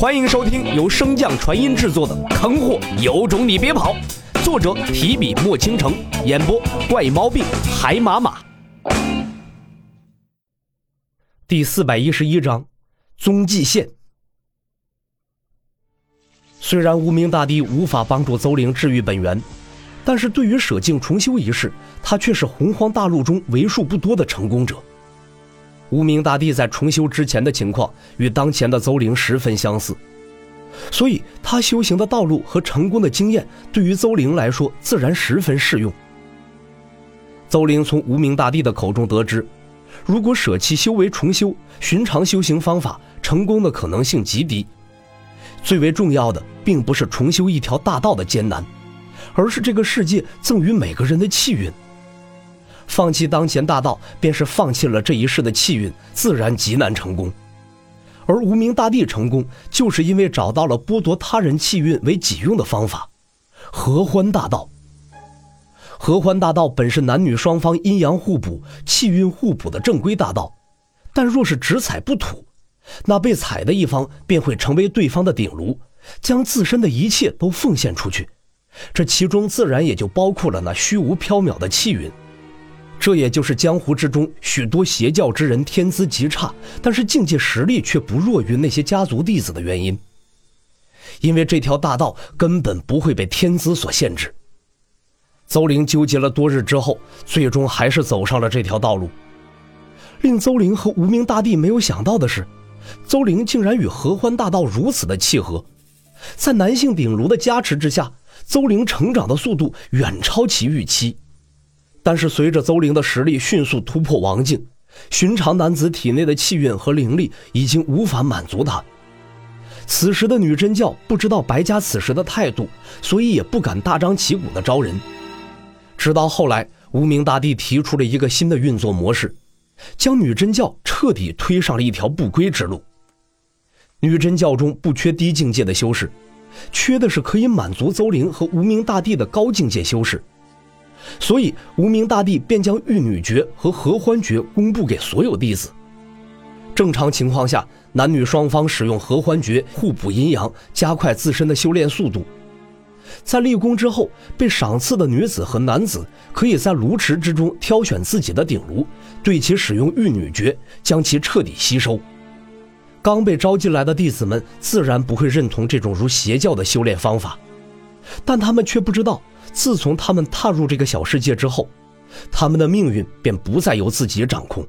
欢迎收听由升降传音制作的《坑货有种你别跑》，作者提笔墨倾城，演播怪毛病海马马。第四百一十一章，踪迹线。虽然无名大帝无法帮助邹灵治愈本源，但是对于舍境重修一事，他却是洪荒大陆中为数不多的成功者。无名大帝在重修之前的情况与当前的邹灵十分相似，所以他修行的道路和成功的经验对于邹灵来说自然十分适用。邹灵从无名大帝的口中得知，如果舍弃修为重修，寻常修行方法成功的可能性极低。最为重要的，并不是重修一条大道的艰难，而是这个世界赠予每个人的气运。放弃当前大道，便是放弃了这一世的气运，自然极难成功。而无名大帝成功，就是因为找到了剥夺他人气运为己用的方法——合欢大道。合欢大道本是男女双方阴阳互补、气运互补的正规大道，但若是只踩不吐，那被踩的一方便会成为对方的顶炉，将自身的一切都奉献出去。这其中自然也就包括了那虚无缥缈的气运。这也就是江湖之中许多邪教之人天资极差，但是境界实力却不弱于那些家族弟子的原因。因为这条大道根本不会被天资所限制。邹灵纠结了多日之后，最终还是走上了这条道路。令邹灵和无名大帝没有想到的是，邹灵竟然与合欢大道如此的契合。在男性鼎炉的加持之下，邹灵成长的速度远超其预期。但是随着邹灵的实力迅速突破王境，寻常男子体内的气运和灵力已经无法满足他。此时的女真教不知道白家此时的态度，所以也不敢大张旗鼓的招人。直到后来，无名大帝提出了一个新的运作模式，将女真教彻底推上了一条不归之路。女真教中不缺低境界的修士，缺的是可以满足邹灵和无名大帝的高境界修士。所以，无名大帝便将玉女诀和合欢诀公布给所有弟子。正常情况下，男女双方使用合欢诀互补阴阳，加快自身的修炼速度。在立功之后，被赏赐的女子和男子可以在炉池之中挑选自己的鼎炉，对其使用玉女诀，将其彻底吸收。刚被招进来的弟子们自然不会认同这种如邪教的修炼方法，但他们却不知道。自从他们踏入这个小世界之后，他们的命运便不再由自己掌控。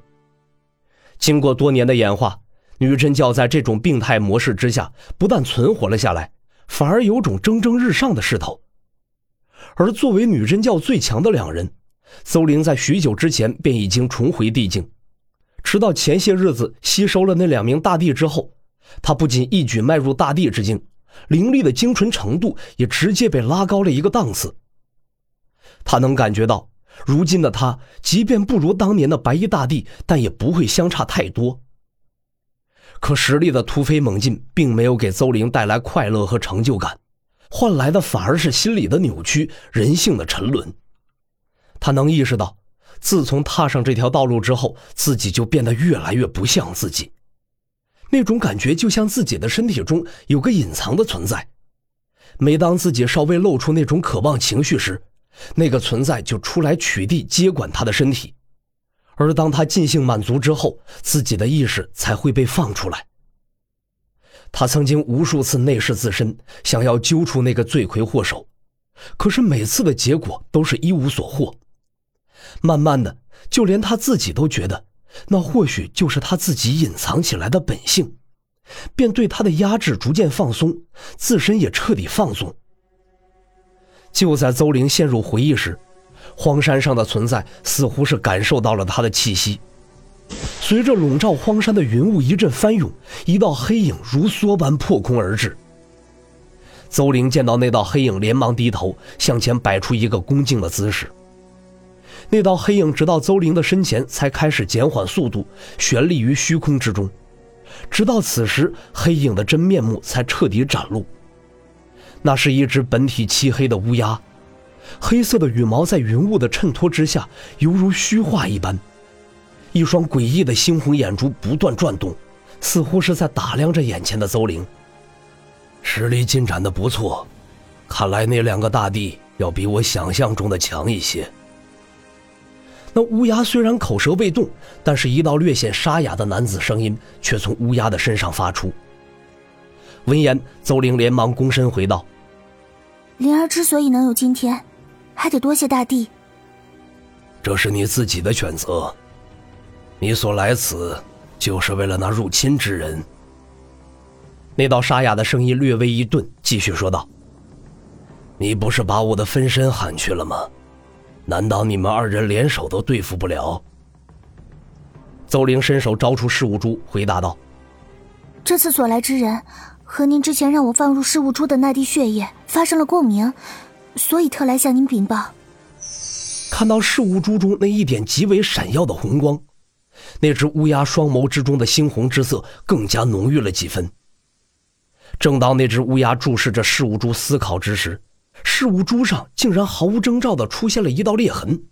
经过多年的演化，女真教在这种病态模式之下，不但存活了下来，反而有种蒸蒸日上的势头。而作为女真教最强的两人，邹灵在许久之前便已经重回地境，直到前些日子吸收了那两名大帝之后，他不仅一举迈入大帝之境，灵力的精纯程度也直接被拉高了一个档次。他能感觉到，如今的他，即便不如当年的白衣大帝，但也不会相差太多。可实力的突飞猛进，并没有给邹灵带来快乐和成就感，换来的反而是心理的扭曲，人性的沉沦。他能意识到，自从踏上这条道路之后，自己就变得越来越不像自己。那种感觉就像自己的身体中有个隐藏的存在，每当自己稍微露出那种渴望情绪时，那个存在就出来取缔接管他的身体，而当他尽兴满足之后，自己的意识才会被放出来。他曾经无数次内视自身，想要揪出那个罪魁祸首，可是每次的结果都是一无所获。慢慢的，就连他自己都觉得，那或许就是他自己隐藏起来的本性，便对他的压制逐渐放松，自身也彻底放纵。就在邹玲陷入回忆时，荒山上的存在似乎是感受到了他的气息。随着笼罩荒山的云雾一阵翻涌，一道黑影如梭般破空而至。邹玲见到那道黑影，连忙低头向前摆出一个恭敬的姿势。那道黑影直到邹玲的身前才开始减缓速度，悬立于虚空之中。直到此时，黑影的真面目才彻底展露。那是一只本体漆黑的乌鸦，黑色的羽毛在云雾的衬托之下，犹如虚化一般。一双诡异的猩红眼珠不断转动，似乎是在打量着眼前的邹灵。实力进展的不错，看来那两个大帝要比我想象中的强一些。那乌鸦虽然口舌未动，但是一道略显沙哑的男子声音却从乌鸦的身上发出。闻言，邹玲连忙躬身回道：“灵儿之所以能有今天，还得多谢大帝。这是你自己的选择，你所来此，就是为了那入侵之人。”那道沙哑的声音略微一顿，继续说道：“你不是把我的分身喊去了吗？难道你们二人联手都对付不了？”邹玲伸手招出事物珠，回答道：“这次所来之人，和您之前让我放入事物珠的那滴血液发生了共鸣，所以特来向您禀报。”看到事物珠中那一点极为闪耀的红光，那只乌鸦双眸之中的猩红之色更加浓郁了几分。正当那只乌鸦注视着事物珠思考之时，事物珠上竟然毫无征兆地出现了一道裂痕。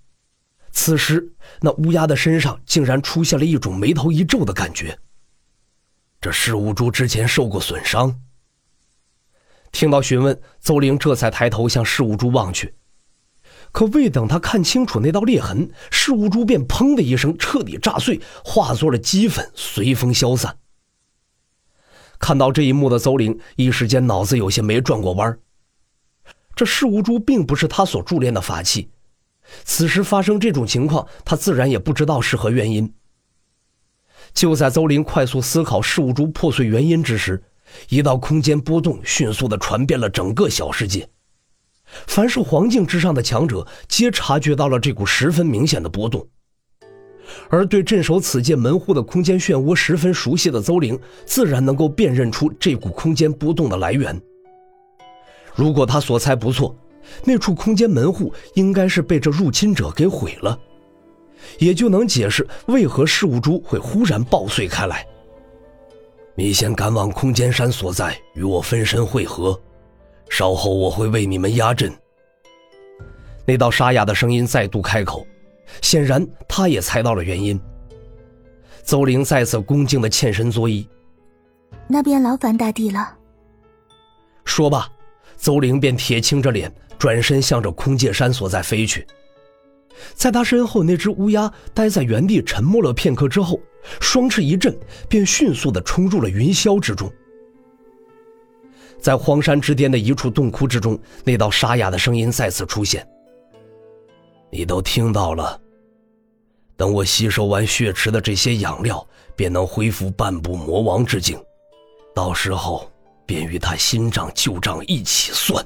此时，那乌鸦的身上竟然出现了一种眉头一皱的感觉。这事物珠之前受过损伤。听到询问，邹玲这才抬头向事物珠望去，可未等他看清楚那道裂痕，事物珠便砰的一声彻底炸碎，化作了齑粉，随风消散。看到这一幕的邹玲一时间脑子有些没转过弯这事无珠并不是他所铸炼的法器，此时发生这种情况，他自然也不知道是何原因。就在邹林快速思考事物珠破碎原因之时，一道空间波动迅速的传遍了整个小世界。凡是黄境之上的强者，皆察觉到了这股十分明显的波动。而对镇守此界门户的空间漩涡十分熟悉的邹玲，自然能够辨认出这股空间波动的来源。如果他所猜不错，那处空间门户应该是被这入侵者给毁了，也就能解释为何事物珠会忽然爆碎开来。你先赶往空间山所在，与我分身会合，稍后我会为你们压阵。那道沙哑的声音再度开口。显然，他也猜到了原因。邹玲再次恭敬的欠身作揖：“那便劳烦大帝了。”说罢，邹玲便铁青着脸，转身向着空界山所在飞去。在他身后，那只乌鸦待在原地沉默了片刻之后，双翅一震，便迅速的冲入了云霄之中。在荒山之巅的一处洞窟之中，那道沙哑的声音再次出现。你都听到了。等我吸收完血池的这些养料，便能恢复半步魔王之境，到时候便与他新账旧账一起算。